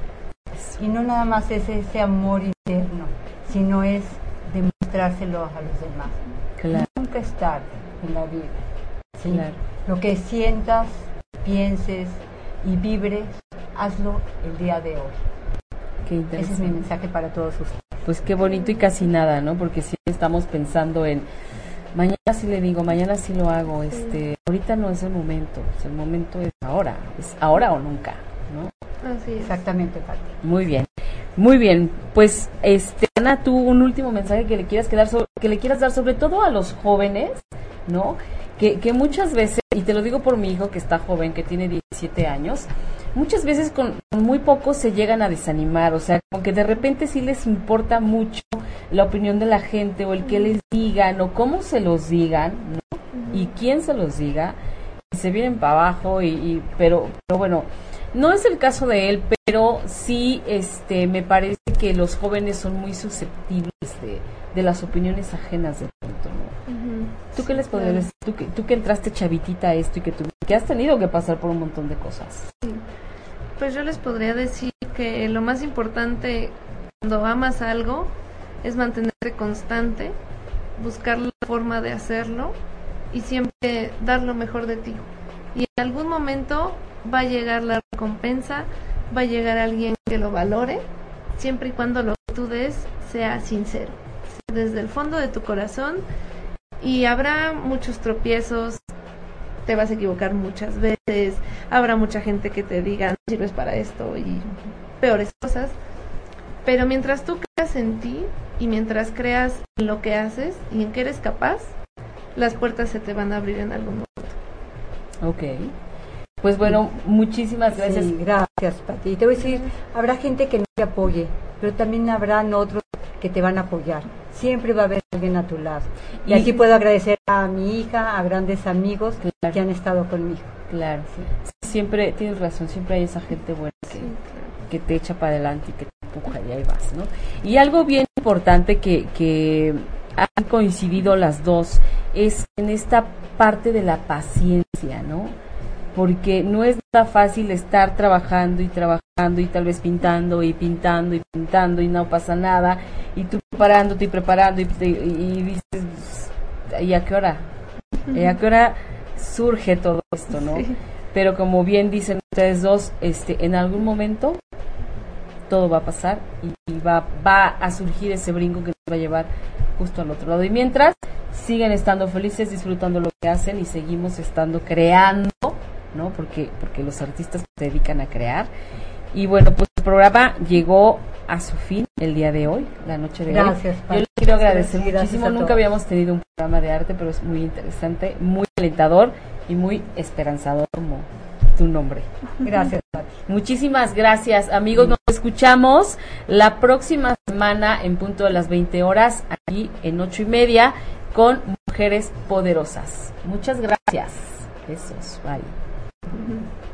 S3: Y no nada más es ese amor interno, sino es demostrárselo a los demás.
S2: Claro,
S3: Nunca es tarde en la vida. ¿sí?
S2: Claro.
S3: Lo que sientas, pienses y vibres, hazlo el día de hoy.
S2: Qué
S3: Ese es mi mensaje para todos ustedes.
S2: Pues qué bonito y casi nada, ¿no? Porque siempre estamos pensando en mañana sí le digo, mañana sí lo hago, este, ahorita no es el momento, el momento es ahora, es ahora o nunca, ¿no?
S4: Así es.
S3: Exactamente, Pati.
S2: Muy bien, muy bien. Pues, este, Ana, tú un último mensaje que le quieras quedar so- que le quieras dar sobre todo a los jóvenes, ¿no? Que, que muchas veces, y te lo digo por mi hijo que está joven, que tiene 17 años, muchas veces con, muy poco se llegan a desanimar, o sea, como que de repente sí les importa mucho la opinión de la gente o el que les digan o cómo se los digan, ¿no? Y quién se los diga, y se vienen para abajo y, y- pero, pero bueno, no es el caso de él, pero sí este me parece que los jóvenes son muy susceptibles este, de las opiniones ajenas de pronto, ¿no? ¿Tú qué les podrías decir? ¿Tú que, tú que entraste chavitita a esto y que, tú, que has tenido que pasar por un montón de cosas.
S4: Pues yo les podría decir que lo más importante cuando amas algo es mantenerte constante, buscar la forma de hacerlo y siempre dar lo mejor de ti. Y en algún momento va a llegar la recompensa, va a llegar alguien que lo valore, siempre y cuando lo que tú des sea sincero, desde el fondo de tu corazón. Y habrá muchos tropiezos, te vas a equivocar muchas veces, habrá mucha gente que te diga, no sirves para esto y peores cosas. Pero mientras tú creas en ti y mientras creas en lo que haces y en que eres capaz, las puertas se te van a abrir en algún momento.
S2: Ok. Pues bueno, muchísimas gracias.
S3: Sí, gracias, Pati. Te voy a decir, habrá gente que no te apoye, pero también habrán otros que te van a apoyar. Siempre va a haber alguien a tu lado. Y,
S2: Y-
S3: aquí puedo agradecer a mi hija, a grandes amigos
S2: Claro.
S3: que han estado conmigo.
S2: Claro, siempre tienes razón, siempre hay esa gente buena que, que te echa para adelante y que te empuja y ahí vas, ¿no? Y algo bien importante que, que han coincidido las dos es en esta parte de la paciencia, ¿no? Porque no es nada fácil estar trabajando y trabajando y tal vez pintando y pintando y pintando y no pasa nada y tú preparándote y preparando y, y- y dices, ¿y a qué hora? ¿Y a qué hora surge todo esto, no? Pero como bien dicen ustedes dos, este, en algún momento todo va a pasar y, y va, va a surgir ese brinco que nos va a llevar justo al otro lado. Y mientras siguen estando felices, disfrutando lo que hacen y seguimos estando creando, ¿no? Porque, porque los artistas se dedican a crear. Y bueno, pues el programa llegó a su fin el día de hoy, la noche de
S3: Gracias,
S2: hoy.
S3: Pati.
S2: Yo les quiero agradecer
S3: Gracias
S2: muchísimo. Nunca habíamos tenido un programa de arte, pero es muy interesante, muy alentador y muy esperanzador como tu nombre.
S3: Gracias, Pati.
S2: Muchísimas gracias, amigos. Nos escuchamos la próxima semana en punto de las 20 horas, aquí en ocho y media, con Mujeres Poderosas. Muchas gracias. Besos. Bye.